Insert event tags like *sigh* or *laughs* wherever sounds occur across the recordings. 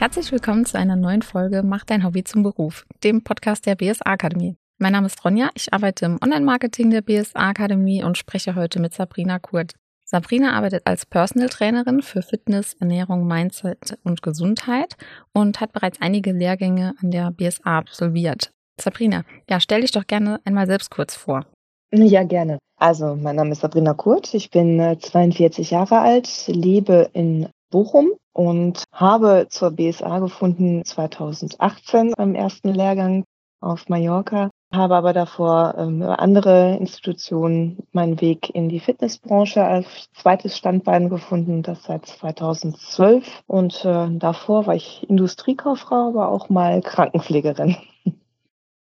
Herzlich willkommen zu einer neuen Folge Mach dein Hobby zum Beruf, dem Podcast der BSA Akademie. Mein Name ist Ronja, ich arbeite im Online-Marketing der BSA Akademie und spreche heute mit Sabrina Kurt. Sabrina arbeitet als Personal Trainerin für Fitness, Ernährung, Mindset und Gesundheit und hat bereits einige Lehrgänge an der BSA absolviert. Sabrina, ja, stell dich doch gerne einmal selbst kurz vor. Ja, gerne. Also, mein Name ist Sabrina Kurt, ich bin 42 äh, Jahre alt, lebe in Bochum und habe zur BSA gefunden 2018 beim ersten Lehrgang auf Mallorca, habe aber davor ähm, andere Institutionen meinen Weg in die Fitnessbranche als zweites Standbein gefunden, das seit 2012 und äh, davor war ich Industriekauffrau, aber auch mal Krankenpflegerin.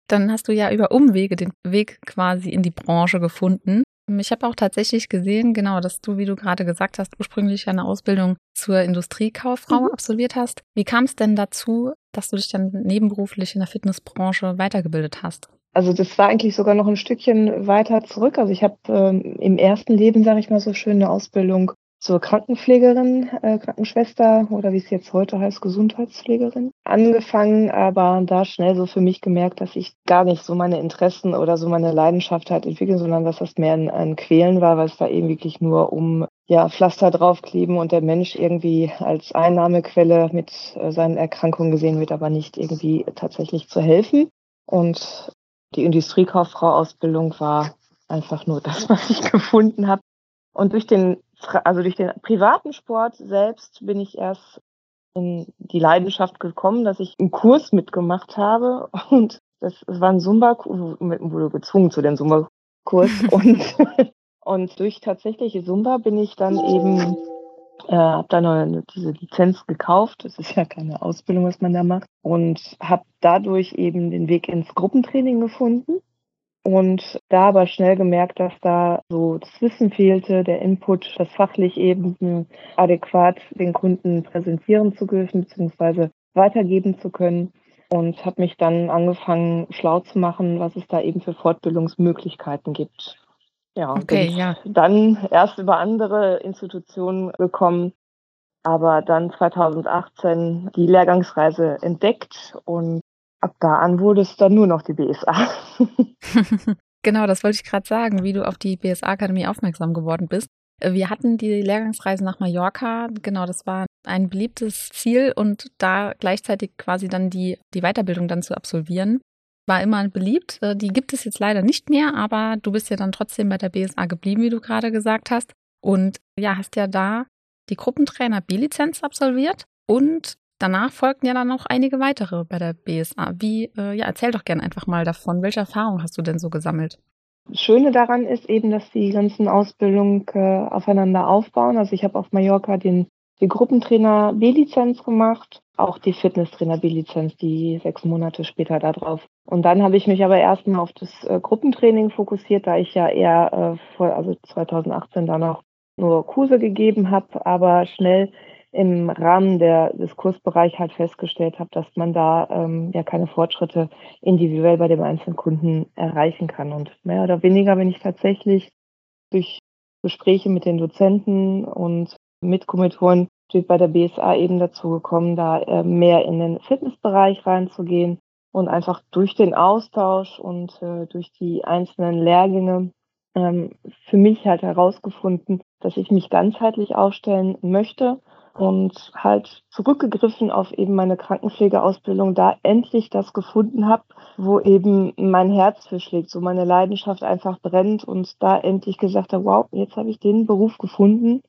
Dann hast du ja über Umwege den Weg quasi in die Branche gefunden. Ich habe auch tatsächlich gesehen, genau, dass du, wie du gerade gesagt hast, ursprünglich eine Ausbildung zur Industriekauffrau mhm. absolviert hast. Wie kam es denn dazu, dass du dich dann nebenberuflich in der Fitnessbranche weitergebildet hast? Also das war eigentlich sogar noch ein Stückchen weiter zurück. Also ich habe ähm, im ersten Leben, sage ich mal so schön, eine Ausbildung zur Krankenpflegerin, äh, Krankenschwester oder wie es jetzt heute heißt, Gesundheitspflegerin angefangen, aber da schnell so für mich gemerkt, dass ich gar nicht so meine Interessen oder so meine Leidenschaft halt entwickeln, sondern dass das mehr ein, ein Quälen war, weil es da eben wirklich nur um ja, Pflaster draufkleben und der Mensch irgendwie als Einnahmequelle mit äh, seinen Erkrankungen gesehen wird, aber nicht irgendwie tatsächlich zu helfen. Und die Industriekauffrau-Ausbildung war einfach nur das, *laughs* was ich gefunden habe. Und durch den also durch den privaten Sport selbst bin ich erst in die Leidenschaft gekommen, dass ich einen Kurs mitgemacht habe. Und das, war ein Zumba, wurde gezwungen zu dem Zumba-Kurs. *laughs* Und, und durch tatsächliche Zumba bin ich dann eben, äh, habe dann eine, diese Lizenz gekauft, das ist ja keine Ausbildung, was man da macht. Und habe dadurch eben den Weg ins Gruppentraining gefunden und da aber schnell gemerkt, dass da so das Wissen fehlte, der Input, das fachlich eben adäquat den Kunden präsentieren zu dürfen, beziehungsweise weitergeben zu können. Und habe mich dann angefangen, schlau zu machen, was es da eben für Fortbildungsmöglichkeiten gibt. Ja, okay, ja. dann erst über andere Institutionen gekommen, aber dann 2018 die Lehrgangsreise entdeckt und ab da an wurde es dann nur noch die BSA. *laughs* genau, das wollte ich gerade sagen, wie du auf die BSA-Akademie aufmerksam geworden bist. Wir hatten die Lehrgangsreise nach Mallorca, genau, das war ein beliebtes Ziel und da gleichzeitig quasi dann die, die Weiterbildung dann zu absolvieren, war immer beliebt. Äh, die gibt es jetzt leider nicht mehr, aber du bist ja dann trotzdem bei der BSA geblieben, wie du gerade gesagt hast. Und ja, hast ja da die Gruppentrainer B-Lizenz absolviert und Danach folgten ja dann noch einige weitere bei der BSA. Wie, äh, ja, erzähl doch gerne einfach mal davon. Welche Erfahrungen hast du denn so gesammelt? Das Schöne daran ist eben, dass die ganzen Ausbildungen äh, aufeinander aufbauen. Also ich habe auf Mallorca den, die Gruppentrainer B-Lizenz gemacht, auch die Fitnesstrainer B-Lizenz, die sechs Monate später da drauf. Und dann habe ich mich aber erstmal auf das äh, Gruppentraining fokussiert, da ich ja eher äh, vor, also 2018 dann noch nur Kurse gegeben habe, aber schnell im Rahmen der, des Kursbereichs halt festgestellt habe, dass man da ähm, ja keine Fortschritte individuell bei dem einzelnen Kunden erreichen kann. Und mehr oder weniger bin ich tatsächlich durch Gespräche mit den Dozenten und mit Kommilitonen bei der BSA eben dazu gekommen, da äh, mehr in den Fitnessbereich reinzugehen und einfach durch den Austausch und äh, durch die einzelnen Lehrgänge ähm, für mich halt herausgefunden, dass ich mich ganzheitlich aufstellen möchte und halt zurückgegriffen auf eben meine Krankenpflegeausbildung, da endlich das gefunden habe, wo eben mein Herz für schlägt, so meine Leidenschaft einfach brennt und da endlich gesagt habe, wow, jetzt habe ich den Beruf gefunden,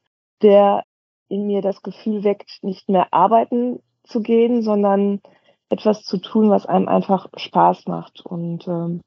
der in mir das Gefühl weckt, nicht mehr arbeiten zu gehen, sondern etwas zu tun, was einem einfach Spaß macht. Und, ähm,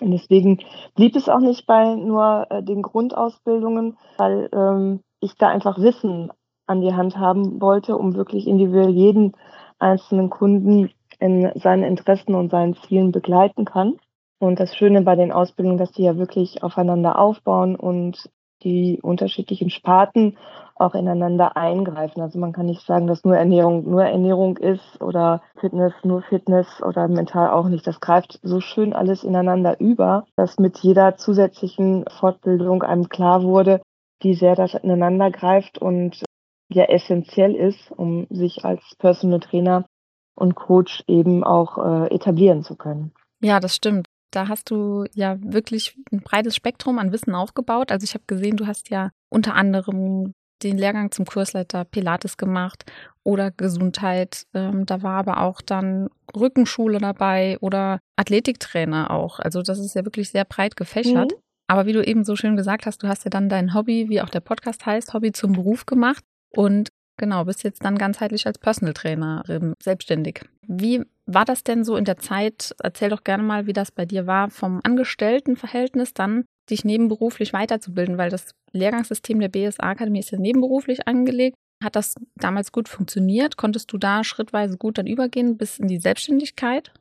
deswegen blieb es auch nicht bei nur äh, den Grundausbildungen, weil ähm, ich da einfach Wissen an die Hand haben wollte, um wirklich individuell jeden einzelnen Kunden in seinen Interessen und seinen Zielen begleiten kann. Und das Schöne bei den Ausbildungen, dass die ja wirklich aufeinander aufbauen und die unterschiedlichen Sparten auch ineinander eingreifen. Also man kann nicht sagen, dass nur Ernährung nur Ernährung ist oder Fitness nur Fitness oder mental auch nicht. Das greift so schön alles ineinander über, dass mit jeder zusätzlichen Fortbildung einem klar wurde, wie sehr das ineinander greift und ja essentiell ist, um sich als Personal Trainer und Coach eben auch äh, etablieren zu können. Ja, das stimmt. Da hast du ja wirklich ein breites Spektrum an Wissen aufgebaut. Also ich habe gesehen, du hast ja unter anderem den Lehrgang zum Kursleiter Pilates gemacht oder Gesundheit. Ähm, da war aber auch dann Rückenschule dabei oder Athletiktrainer auch. Also das ist ja wirklich sehr breit gefächert. Mhm. Aber wie du eben so schön gesagt hast, du hast ja dann dein Hobby, wie auch der Podcast heißt, Hobby zum Beruf gemacht und genau, bist jetzt dann ganzheitlich als Personal Trainerin selbstständig. Wie war das denn so in der Zeit? Erzähl doch gerne mal, wie das bei dir war, vom Angestelltenverhältnis dann dich nebenberuflich weiterzubilden, weil das Lehrgangssystem der BSA-Akademie ist ja nebenberuflich angelegt. Hat das damals gut funktioniert? Konntest du da schrittweise gut dann übergehen bis in die Selbstständigkeit?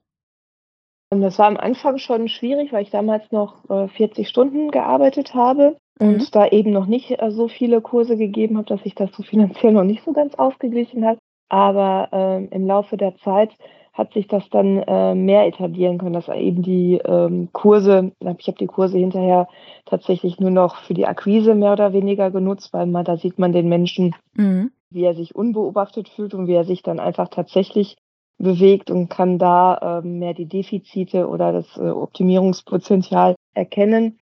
Das war am Anfang schon schwierig, weil ich damals noch 40 äh, Stunden gearbeitet habe mhm. und da eben noch nicht äh, so viele Kurse gegeben habe, dass sich das so finanziell noch nicht so ganz ausgeglichen hat. Aber ähm, im Laufe der Zeit hat sich das dann äh, mehr etablieren können, dass eben die ähm, Kurse, ich habe die Kurse hinterher tatsächlich nur noch für die Akquise mehr oder weniger genutzt, weil man da sieht man den Menschen, mhm. wie er sich unbeobachtet fühlt und wie er sich dann einfach tatsächlich bewegt und kann da ähm, mehr die Defizite oder das äh, Optimierungspotenzial erkennen.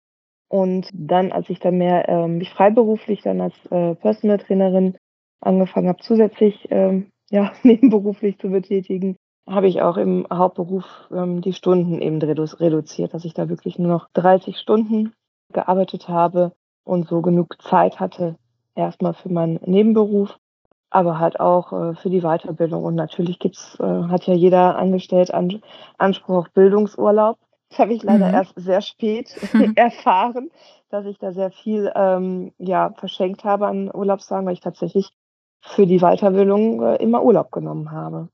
Und dann, als ich dann mehr ähm, mich freiberuflich dann als äh, Personal Trainerin angefangen habe, zusätzlich ähm, *laughs* ja, nebenberuflich zu betätigen, habe ich auch im Hauptberuf ähm, die Stunden eben redu reduziert, dass ich da wirklich nur noch 30 Stunden gearbeitet habe und so genug Zeit hatte, erstmal für meinen Nebenberuf, aber halt auch äh, für die Weiterbildung. Und natürlich gibt's, äh, hat ja jeder angestellt An Anspruch auf Bildungsurlaub. Das habe ich leider mhm. erst sehr spät *laughs* erfahren, dass ich da sehr viel ähm, ja, verschenkt habe an Urlaubstagen, weil ich tatsächlich für die Weiterbildung äh, immer Urlaub genommen habe.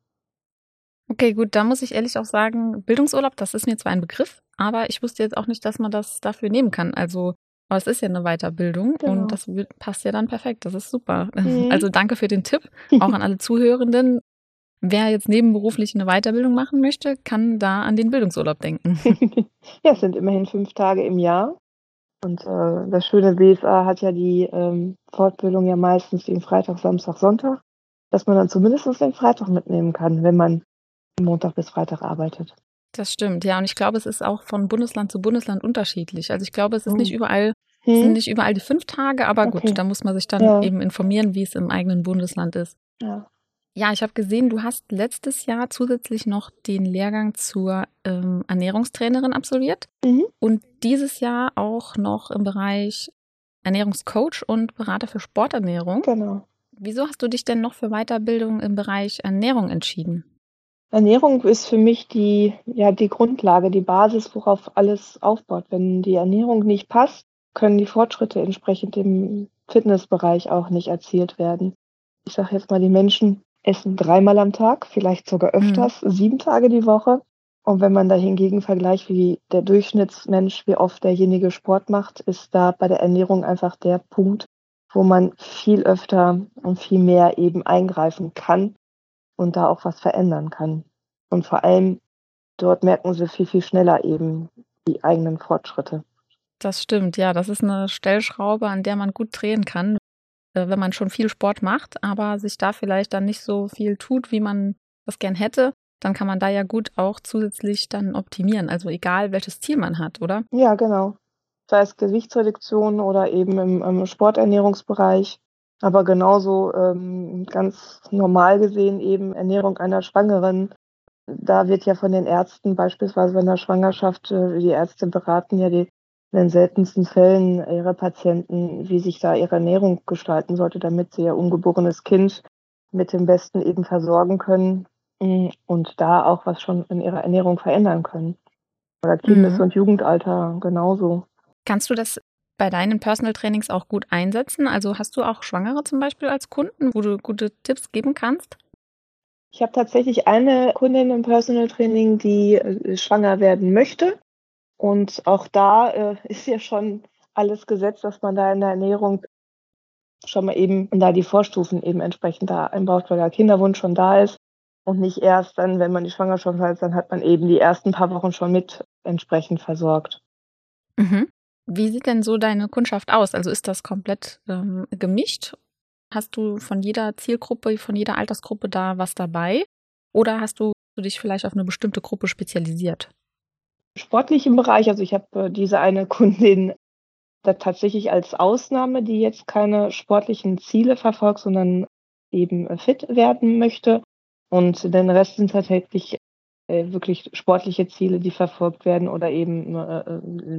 Okay, gut, da muss ich ehrlich auch sagen, Bildungsurlaub, das ist mir zwar ein Begriff, aber ich wusste jetzt auch nicht, dass man das dafür nehmen kann. Also, aber es ist ja eine Weiterbildung genau. und das passt ja dann perfekt. Das ist super. *laughs* Mhm. Also danke für den Tipp, auch an *laughs* alle Zuhörenden. Wer jetzt nebenberuflich eine Weiterbildung machen möchte, kann da an den Bildungsurlaub denken. *laughs* *laughs* ja, es sind immerhin fünf Tage im Jahr. Und äh, das schöne BSA hat ja die ähm, Fortbildung ja meistens den Freitag, Samstag, Sonntag, dass man dann zumindest den Freitag mitnehmen kann, wenn man Montag bis Freitag arbeitet. Das stimmt, ja. Und ich glaube, es ist auch von Bundesland zu Bundesland unterschiedlich. Also ich glaube, es ist oh. nicht überall, hm. sind nicht überall die fünf Tage, aber okay. gut, da muss man sich dann ja. eben informieren, wie es im eigenen Bundesland ist. Ja. Ja, ich habe gesehen, du hast letztes Jahr zusätzlich noch den Lehrgang zur ähm, Ernährungstrainerin absolviert mhm. und dieses Jahr auch noch im Bereich Ernährungscoach und Berater für Sporternährung. Genau. Wieso hast du dich denn noch für Weiterbildung im Bereich Ernährung entschieden? Ernährung ist für mich die, ja, die Grundlage, die Basis, worauf alles aufbaut. Wenn die Ernährung nicht passt, können die Fortschritte entsprechend im Fitnessbereich auch nicht erzielt werden. Ich sage jetzt mal, die Menschen essen dreimal am Tag, vielleicht sogar öfters, mhm. sieben Tage die Woche. Und wenn man da hingegen vergleicht, wie der Durchschnittsmensch, wie oft derjenige Sport macht, ist da bei der Ernährung einfach der Punkt, wo man viel öfter und viel mehr eben eingreifen kann und da auch was verändern kann. Und vor allem dort merken sie viel, viel schneller eben die eigenen Fortschritte. Das stimmt, ja. Das ist eine Stellschraube, an der man gut drehen kann, wenn man schon viel Sport macht, aber sich da vielleicht dann nicht so viel tut, wie man das gern hätte. Dann kann man da ja gut auch zusätzlich dann optimieren. Also egal, welches Ziel man hat, oder? Ja, genau. Sei es Gewichtsreduktion oder eben im, im Sporternährungsbereich aber genauso ähm, ganz normal gesehen eben Ernährung einer Schwangeren. Da wird ja von den Ärzten beispielsweise bei der Schwangerschaft, äh, die Ärzte beraten ja die, in den seltensten Fällen ihre Patienten, wie sich da ihre Ernährung gestalten sollte, damit sie ihr ungeborenes Kind mit dem Besten eben versorgen können mm, und da auch was schon in ihrer Ernährung verändern können. Oder Kindes- mhm. und Jugendalter genauso. Kannst du das bei deinen Personal Trainings auch gut einsetzen? Also hast du auch Schwangere zum Beispiel als Kunden, wo du gute Tipps geben kannst? Ich habe tatsächlich eine Kundin im Personal Training, die äh, schwanger werden möchte. Und auch da äh, *laughs* ist ja schon alles gesetzt, dass man da in der Ernährung schon mal eben da die Vorstufen eben entsprechend da einbaut, weil der Kinderwunsch schon da ist. Und nicht erst dann, wenn man die Schwangerschaft hat, dann hat man eben die ersten paar Wochen schon mit entsprechend versorgt. Mhm. Wie sieht denn so deine Kundschaft aus? Also ist das komplett ähm, gemischt? Hast du von jeder Zielgruppe, von jeder Altersgruppe da was dabei? Oder hast du dich vielleicht auf eine bestimmte Gruppe spezialisiert? Sportlich im Bereich, also ich habe äh, diese eine *laughs* Kundin da tatsächlich als Ausnahme, die jetzt keine sportlichen Ziele verfolgt, sondern eben äh, fit werden möchte. Und den Rest sind tatsächlich äh, wirklich sportliche Ziele, die verfolgt werden oder eben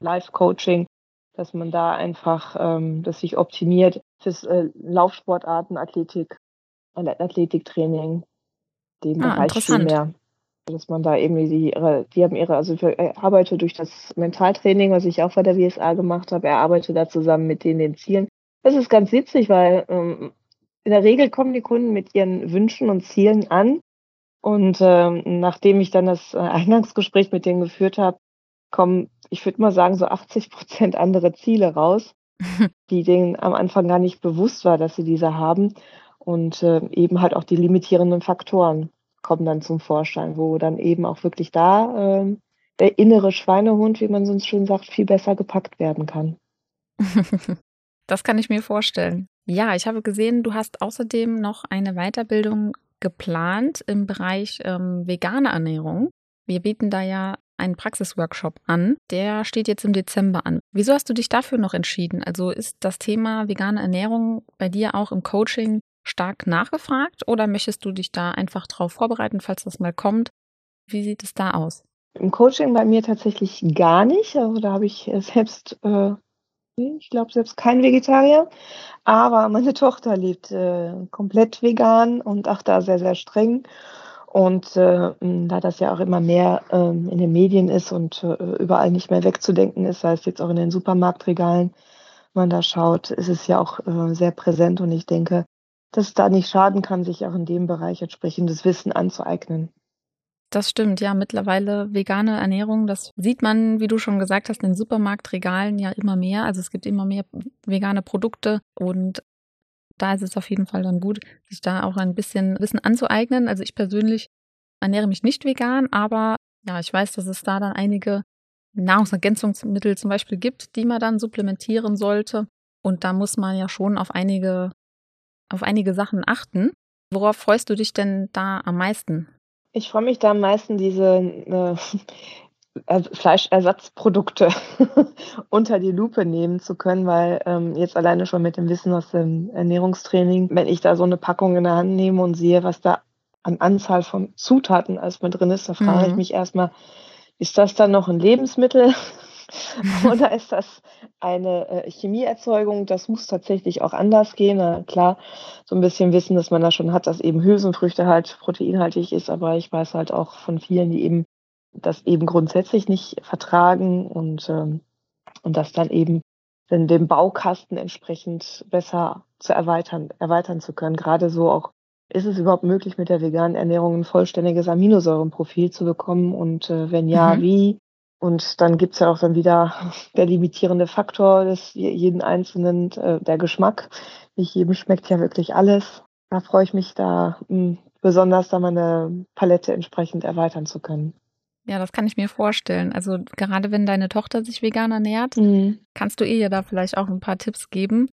Live-Coaching, dass man da einfach ähm, das sich optimiert fürs Laufsportarten, Athletik, Athletiktraining, den ah, Bereich viel mehr dass man da irgendwie die, ihre, die haben ihre, also ich arbeite durch das Mentaltraining, was ich auch bei der WSA gemacht habe, er arbeitet da zusammen mit denen den Zielen. Das ist ganz witzig, weil ähm, in der Regel kommen die Kunden mit ihren Wünschen und Zielen an. Und ähm, nachdem ich dann das äh, *laughs* Eingangsgespräch mit denen geführt habe, kommen, ich würde mal sagen, so 80 Prozent andere Ziele raus, *laughs* die denen am Anfang gar nicht bewusst war, dass sie diese haben. Und äh, eben halt auch die limitierenden Faktoren kommen dann zum Vorschein, wo dann eben auch wirklich da äh, der innere Schweinehund, wie man sonst schön sagt, viel besser gepackt werden kann. *laughs* das kann ich mir vorstellen. Ja, ich habe gesehen, du hast außerdem noch eine Weiterbildung geplant im Bereich ähm, vegane Ernährung. Wir bieten da ja einen Praxisworkshop an. Der steht jetzt im Dezember an. Wieso hast du dich dafür noch entschieden? Also ist das Thema vegane Ernährung bei dir auch im Coaching stark nachgefragt oder möchtest du dich da einfach drauf vorbereiten, falls das mal kommt? Wie sieht es da aus? Im Coaching bei mir tatsächlich gar nicht. Also da habe ich selbst, äh, ich glaube selbst kein Vegetarier, aber meine *laughs* Tochter lebt äh, komplett vegan und auch da sehr, sehr streng. Und äh, da das ja auch immer mehr äh, in den Medien ist und äh, überall nicht mehr wegzudenken ist, sei es jetzt auch in den Supermarktregalen, man da schaut, ist es ja auch äh, sehr präsent. Und ich denke, dass es da nicht schaden kann, sich auch in dem Bereich entsprechendes Wissen anzueignen. Das stimmt, ja. Mittlerweile vegane Ernährung, das sieht man, wie du schon gesagt hast, in Supermarktregalen ja immer mehr. Also es gibt immer mehr vegane Produkte und da ist es auf jeden Fall dann gut, sich da auch ein bisschen Wissen anzueignen. Also ich persönlich ernähre mich nicht vegan, aber ja, ich weiß, dass es da dann einige Nahrungsergänzungsmittel zum Beispiel gibt, die man dann supplementieren sollte. Und da muss man ja schon auf einige auf einige Sachen achten. Worauf freust du dich denn da am meisten? Ich freue mich da am meisten, diese äh, *laughs* Fleischersatzprodukte *laughs* unter die Lupe nehmen zu können, weil ähm, jetzt alleine schon mit dem Wissen aus dem Ernährungstraining, wenn ich da so eine Packung in der Hand nehme und sehe, was da an Anzahl von Zutaten mit drin ist, da frage mhm. ich mich erstmal, ist das dann noch ein Lebensmittel *laughs* Oder ist das eine äh, Chemieerzeugung? Das muss tatsächlich auch anders gehen. Na, klar, so ein bisschen wissen, dass man da schon hat, dass eben Hülsenfrüchte halt proteinhaltig ist, aber ich weiß halt auch von vielen, die eben das eben grundsätzlich nicht vertragen und, ähm, und das dann eben den, den Baukasten entsprechend besser zu erweitern, erweitern zu können. Gerade so auch ist es überhaupt möglich, mit der veganen Ernährung ein vollständiges Aminosäurenprofil zu bekommen? Und äh, wenn ja, mhm. wie? Und dann gibt's ja auch dann wieder der limitierende Faktor des jeden Einzelnen, äh, der Geschmack. Nicht jedem schmeckt ja wirklich alles. Da freue ich mich da mh, hm, besonders, da meine Palette entsprechend erweitern zu können. Ja, das kann ich mir vorstellen. Also gerade wenn deine Tochter sich vegan ernährt, mhm. kannst du ihr ja da vielleicht auch ein paar Tipps geben.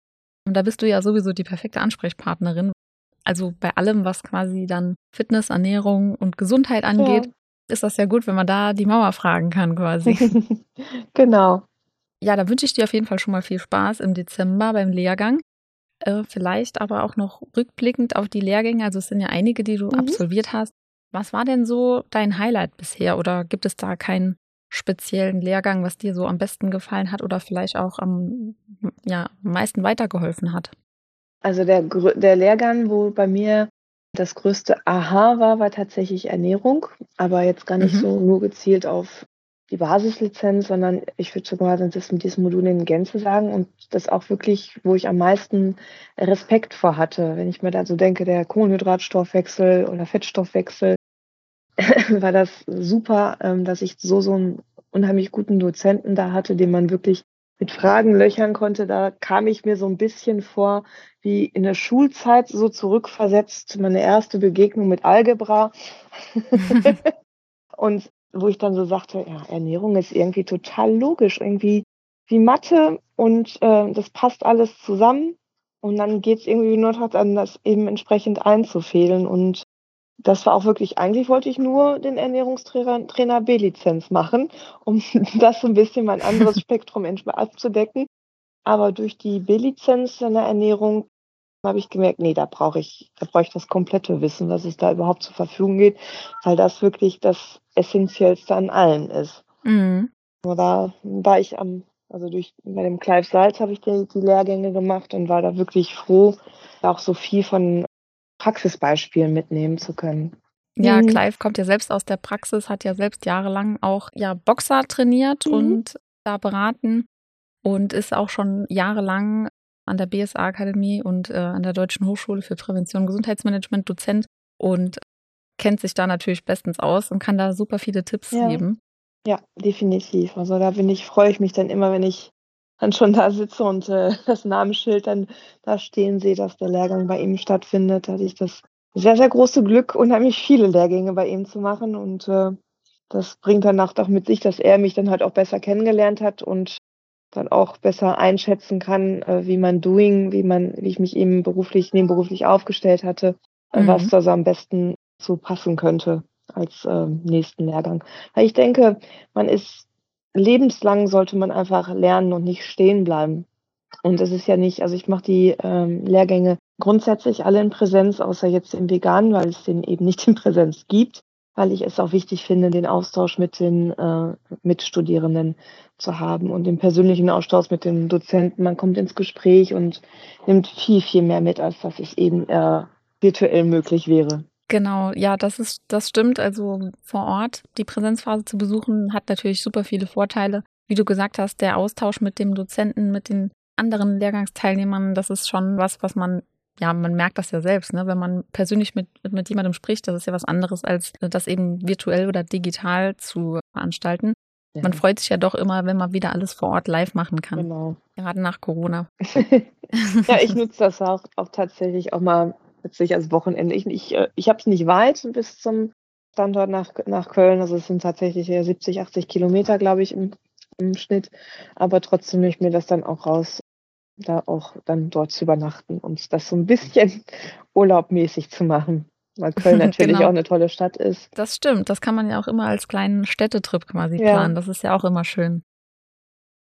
Und da bist du ja sowieso die perfekte Ansprechpartnerin. Also bei allem, was quasi dann Fitness, Ernährung und Gesundheit angeht, ja ist das ja gut, wenn man da die Mauer fragen kann quasi. *laughs* genau. Ja, da wünsche ich dir auf jeden Fall schon mal viel Spaß im Dezember beim Lehrgang. Äh, vielleicht aber auch noch rückblickend auf die Lehrgänge. Also es sind ja einige, die du mhm. absolviert hast. Was war denn so dein Highlight bisher? Oder gibt es da keinen speziellen Lehrgang, was dir so am besten gefallen hat oder vielleicht auch am ja, meisten weitergeholfen hat? Also der, der Lehrgang, wo bei mir das größte Aha war, war tatsächlich Ernährung, aber jetzt gar nicht mhm. so nur gezielt auf die Basislizenz, sondern ich würde sogar das mit diesem Modul in Gänze sagen und das auch wirklich, wo ich am meisten Respekt vor hatte. Wenn ich mir da so denke, der Kohlenhydratstoffwechsel oder Fettstoffwechsel, *laughs* war das super, ähm, dass ich so, so einen unheimlich guten Dozenten da hatte, den man wirklich mit Fragen löchern konnte, da kam ich mir so ein bisschen vor wie in der Schulzeit so zurückversetzt, meine erste Begegnung mit Algebra. *laughs* und wo ich dann so sagte, ja, Ernährung ist irgendwie total logisch, irgendwie wie Mathe und äh, das passt alles zusammen. Und dann geht es irgendwie nur daran, das eben entsprechend einzufädeln. Und das war auch wirklich, eigentlich wollte ich nur den Ernährungstrainer Trainer B-Lizenz machen, um *laughs* das so ein bisschen mein anderes *laughs* Spektrum abzudecken. Aber durch die B-Lizenz in der Ernährung habe ich gemerkt, nee, da brauche ich, da brauche ich das komplette Wissen, was es da überhaupt zur Verfügung geht, weil das wirklich das Essentiellste an allen ist. Mhm. Da war ich am, also durch bei dem Clive Salz habe ich die, die Lehrgänge gemacht und war da wirklich froh, auch so viel von Praxisbeispielen mitnehmen zu können. Ja, mhm. Clive kommt ja selbst aus der Praxis, hat ja selbst jahrelang auch ja Boxer trainiert mhm. und da beraten und ist auch schon jahrelang an der BSA Akademie und äh, an der Deutschen Hochschule für Prävention und Gesundheitsmanagement Dozent und kennt sich da natürlich bestens aus und kann da super viele Tipps ja. geben. Ja, definitiv. Also da bin ich, freue ich mich dann immer, wenn ich dann schon da sitze und äh, *laughs* das Namensschild dann da stehen sehe, dass der Lehrgang bei ihm stattfindet. Da hatte ich das sehr, sehr große Glück, unheimlich viele Lehrgänge bei ihm zu machen. Und äh, das bringt dann auch mit sich, dass er mich dann halt auch besser kennengelernt hat und dann auch besser einschätzen kann, äh, wie man Doing, wie man, wie ich mich eben beruflich, nebenberuflich aufgestellt hatte, äh, mhm. was da so am besten zu passen könnte als äh, nächsten Lehrgang. Weil ich denke, man ist lebenslang sollte man einfach lernen und nicht stehen bleiben. Und es ist ja nicht, also ich mache die ähm, Lehrgänge grundsätzlich alle in Präsenz, außer jetzt im Vegan, weil es den eben nicht in Präsenz gibt, weil ich es auch wichtig finde, den Austausch mit den äh, Mitstudierenden zu haben und den persönlichen Austausch mit den Dozenten. Man kommt ins Gespräch und nimmt viel, viel mehr mit, als dass es eben äh, virtuell möglich wäre. Genau, ja, das ist, das stimmt. Also vor Ort die Präsenzphase zu besuchen, hat natürlich super viele Vorteile. Wie du gesagt hast, der Austausch mit dem Dozenten, mit den anderen Lehrgangsteilnehmern, das ist schon was, was man, ja, man merkt das ja selbst, ne? Wenn man persönlich mit, mit jemandem spricht, das ist ja was anderes, als das eben virtuell oder digital zu veranstalten. Ja. Man freut sich ja doch immer, wenn man wieder alles vor Ort live machen kann. Genau. Gerade nach Corona. *laughs* ja, ich nutze das auch, auch tatsächlich auch mal letztlich als Wochenende. Ich, ich, äh, ich habe es nicht weit bis zum Standort nach, nach Köln. Also es sind tatsächlich 70, 80 Kilometer, glaube ich, im, im Schnitt. Aber trotzdem nehme ich mir das dann auch raus, da auch dann dort zu übernachten und das so ein bisschen *laughs* urlaubmäßig zu machen. Weil Köln *laughs* natürlich genau. auch eine tolle Stadt ist. Das stimmt. Das kann man ja auch immer als kleinen Städtetrip quasi planen. Ja. Das ist ja auch immer schön.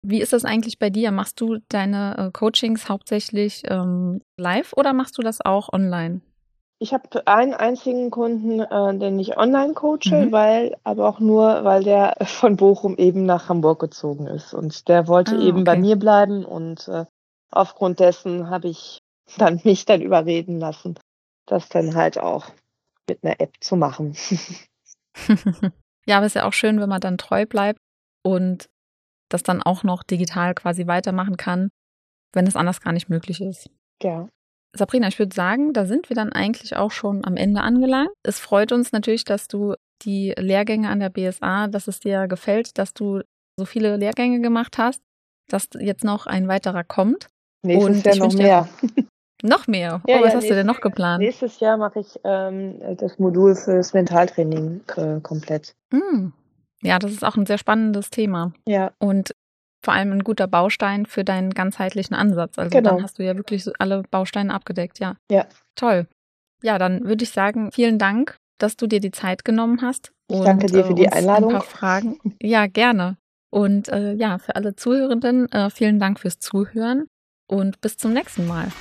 Wie ist das eigentlich bei dir? Machst du deine äh, Coachings hauptsächlich ähm, live oder machst du das auch online? Ich habe einen einzigen Kunden, äh, den ich online coache, mhm. weil, aber auch nur, weil der von Bochum eben nach Hamburg gezogen ist. Und der wollte ah, eben okay. bei mir bleiben und äh, aufgrund dessen habe ich dann *laughs* mich dann überreden lassen, das dann halt auch mit einer App zu machen. *laughs* *laughs* ja, aber es ist ja auch schön, wenn man dann treu bleibt und das dann auch noch digital quasi weitermachen kann, wenn es anders gar nicht möglich ist. Ja. Sabrina, ich würde sagen, da sind wir dann eigentlich auch schon am Ende angelangt. Es freut uns natürlich, dass du die Lehrgänge an der BSA, dass es dir gefällt, dass du so viele Lehrgänge gemacht hast, dass jetzt noch ein weiterer kommt. Nächstes Und Jahr noch mehr. *laughs* noch mehr? Ja, oh, was ja, hast du denn noch geplant? Nächstes Jahr mache ich ähm, das Modul fürs Mentaltraining äh, komplett. Mm. Ja, das ist auch ein sehr spannendes Thema. Ja. Und vor allem ein guter Baustein für deinen ganzheitlichen Ansatz. Also genau. dann hast du ja wirklich alle Bausteine abgedeckt, ja. Ja. Toll. Ja, dann würde ich sagen, vielen Dank, dass du dir die Zeit genommen hast. Ich und, danke dir für die Einladung. Ein paar Fragen. Ja, gerne. Und äh, ja, für alle Zuhörenden, äh, vielen Dank fürs Zuhören und bis zum nächsten Mal.